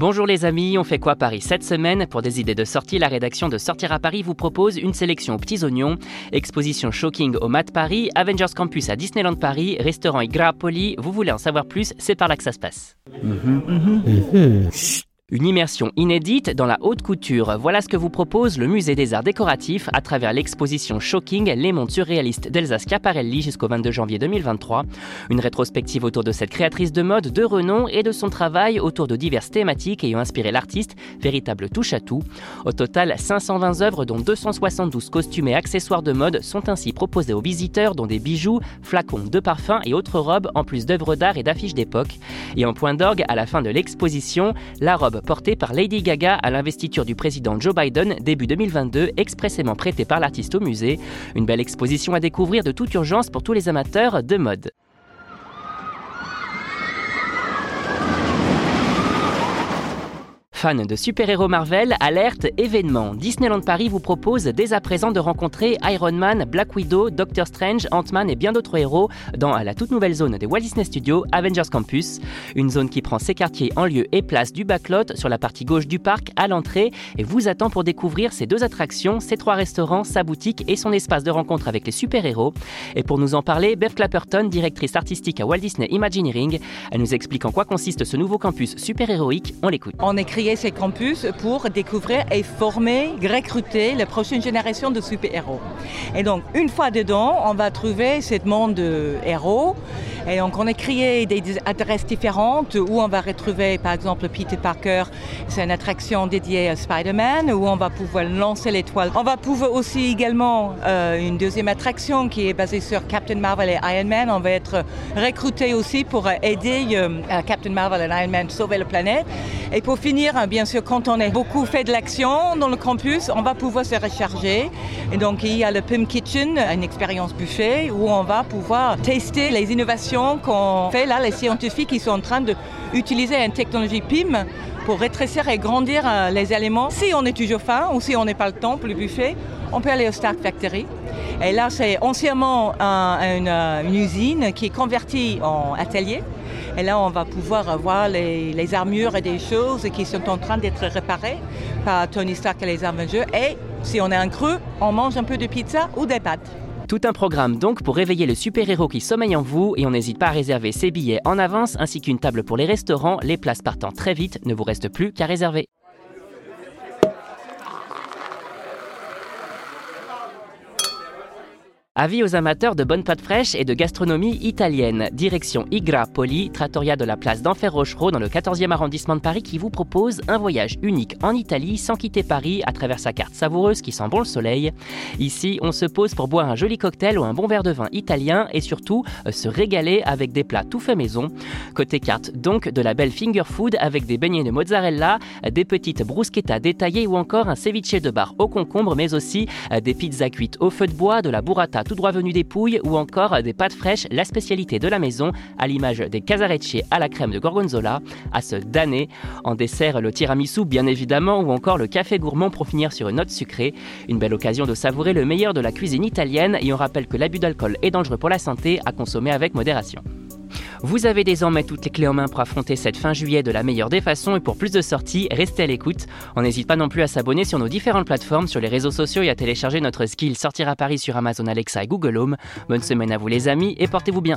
Bonjour les amis, on fait quoi Paris cette semaine Pour des idées de sortie, la rédaction de Sortir à Paris vous propose une sélection aux petits oignons, exposition shocking au Mat Paris, Avengers Campus à Disneyland Paris, restaurant Igra Poli. Vous voulez en savoir plus C'est par là que ça se passe. Une immersion inédite dans la haute couture. Voilà ce que vous propose le Musée des Arts Décoratifs à travers l'exposition Shocking Les mondes surréalistes d'Elsa Schiaparelli jusqu'au 22 janvier 2023. Une rétrospective autour de cette créatrice de mode de renom et de son travail autour de diverses thématiques ayant inspiré l'artiste, véritable touche à tout. Au total, 520 œuvres dont 272 costumes et accessoires de mode sont ainsi proposés aux visiteurs dont des bijoux, flacons de parfums et autres robes en plus d'œuvres d'art et d'affiches d'époque. Et en point d'orgue, à la fin de l'exposition, la robe portée par Lady Gaga à l'investiture du président Joe Biden début 2022, expressément prêtée par l'artiste au musée. Une belle exposition à découvrir de toute urgence pour tous les amateurs de mode. Fans de super-héros Marvel, alerte événement. Disneyland Paris vous propose dès à présent de rencontrer Iron Man, Black Widow, Doctor Strange, Ant-Man et bien d'autres héros dans la toute nouvelle zone des Walt Disney Studios, Avengers Campus. Une zone qui prend ses quartiers en lieu et place du backlot sur la partie gauche du parc à l'entrée et vous attend pour découvrir ces deux attractions, ses trois restaurants, sa boutique et son espace de rencontre avec les super-héros. Et pour nous en parler, Bev Clapperton, directrice artistique à Walt Disney Imagineering, elle nous explique en quoi consiste ce nouveau campus super-héroïque. On l'écoute. Ces campus pour découvrir et former, recruter la prochaine génération de super-héros. Et donc, une fois dedans, on va trouver ce monde de héros. Et donc, on a créé des adresses différentes où on va retrouver, par exemple, Peter Parker. C'est une attraction dédiée à Spider-Man où on va pouvoir lancer l'étoile. On va pouvoir aussi également euh, une deuxième attraction qui est basée sur Captain Marvel et Iron Man. On va être recruté aussi pour aider euh, Captain Marvel et Iron Man à sauver la planète. Et pour finir, bien sûr, quand on a beaucoup fait de l'action dans le campus, on va pouvoir se recharger. Et donc, il y a le PIM Kitchen, une expérience buffet, où on va pouvoir tester les innovations qu'on fait là, les scientifiques qui sont en train d'utiliser une technologie PIM pour rétrécir et grandir euh, les éléments. Si on est toujours faim ou si on n'est pas le temps pour le buffet, on peut aller au Stark Factory. Et là, c'est anciennement euh, une usine qui est convertie en atelier. Et là, on va pouvoir voir les, armures et des choses qui sont en train d'être réparées par Tony Stark et les Avengers. Et si on est un creux, on mange un peu de pizza ou des pâtes. Tout un programme donc pour réveiller le super-héros qui sommeille en vous et on n'hésite pas à réserver ses billets en avance ainsi qu'une table pour les restaurants, les places partant très vite, ne vous reste plus qu'à réserver. Avis aux amateurs de bonnes pâtes fraîches et de gastronomie italienne. Direction Igra Poli, trattoria de la place d'Enfer Rochereau dans le 14e arrondissement de Paris qui vous propose un voyage unique en Italie sans quitter Paris à travers sa carte savoureuse qui sent bon le soleil. Ici, on se pose pour boire un joli cocktail ou un bon verre de vin italien et surtout euh, se régaler avec des plats tout faits maison. Côté carte, donc de la belle finger food avec des beignets de mozzarella, des petites bruschettas détaillées ou encore un ceviche de bar au concombre mais aussi euh, des pizzas cuites au feu de bois, de la burrata tout droit venu des Pouilles ou encore des pâtes fraîches, la spécialité de la maison, à l'image des casarecce à la crème de gorgonzola, à se damner. En dessert, le tiramisu bien évidemment ou encore le café gourmand pour finir sur une note sucrée. Une belle occasion de savourer le meilleur de la cuisine italienne et on rappelle que l'abus d'alcool est dangereux pour la santé à consommer avec modération. Vous avez désormais toutes les clés en main pour affronter cette fin juillet de la meilleure des façons et pour plus de sorties, restez à l'écoute. On n'hésite pas non plus à s'abonner sur nos différentes plateformes, sur les réseaux sociaux et à télécharger notre skill Sortir à Paris sur Amazon Alexa et Google Home. Bonne semaine à vous les amis et portez-vous bien.